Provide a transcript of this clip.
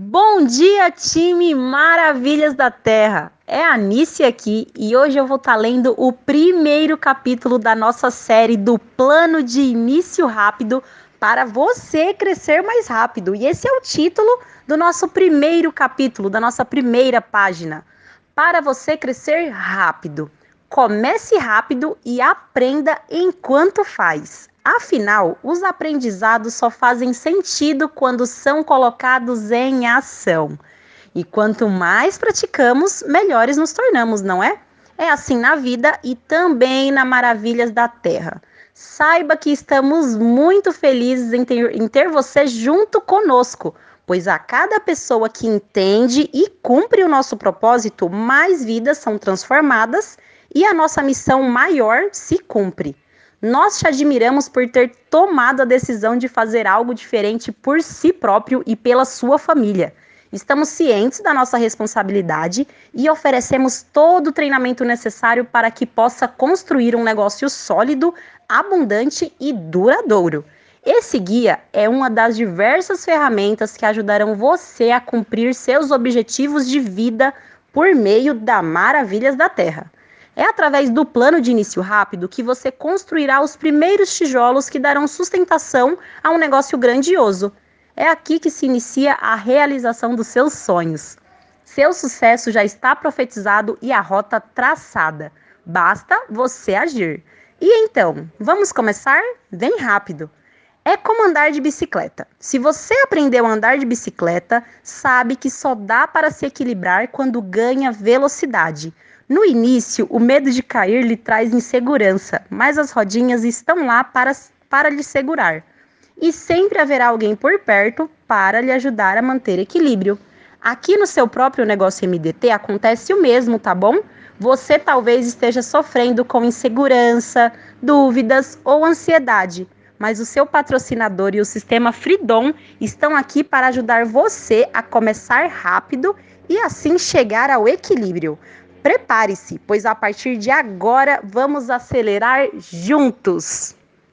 Bom dia, time Maravilhas da Terra! É a Anice aqui e hoje eu vou estar tá lendo o primeiro capítulo da nossa série do Plano de Início Rápido para você crescer mais rápido. E esse é o título do nosso primeiro capítulo, da nossa primeira página. Para você crescer rápido. Comece rápido e aprenda enquanto faz. Afinal, os aprendizados só fazem sentido quando são colocados em ação. E quanto mais praticamos, melhores nos tornamos, não é? É assim na vida e também na Maravilhas da Terra. Saiba que estamos muito felizes em ter, em ter você junto conosco, pois a cada pessoa que entende e cumpre o nosso propósito, mais vidas são transformadas e a nossa missão maior se cumpre. Nós te admiramos por ter tomado a decisão de fazer algo diferente por si próprio e pela sua família. Estamos cientes da nossa responsabilidade e oferecemos todo o treinamento necessário para que possa construir um negócio sólido, abundante e duradouro. Esse guia é uma das diversas ferramentas que ajudarão você a cumprir seus objetivos de vida por meio da Maravilhas da Terra. É através do plano de início rápido que você construirá os primeiros tijolos que darão sustentação a um negócio grandioso. É aqui que se inicia a realização dos seus sonhos. Seu sucesso já está profetizado e a rota traçada. Basta você agir. E então, vamos começar? Bem rápido. É como andar de bicicleta. Se você aprendeu a andar de bicicleta, sabe que só dá para se equilibrar quando ganha velocidade. No início, o medo de cair lhe traz insegurança, mas as rodinhas estão lá para, para lhe segurar. E sempre haverá alguém por perto para lhe ajudar a manter equilíbrio. Aqui no seu próprio negócio MDT acontece o mesmo, tá bom? Você talvez esteja sofrendo com insegurança, dúvidas ou ansiedade, mas o seu patrocinador e o sistema Freedom estão aqui para ajudar você a começar rápido e assim chegar ao equilíbrio. Prepare-se, pois a partir de agora vamos acelerar juntos.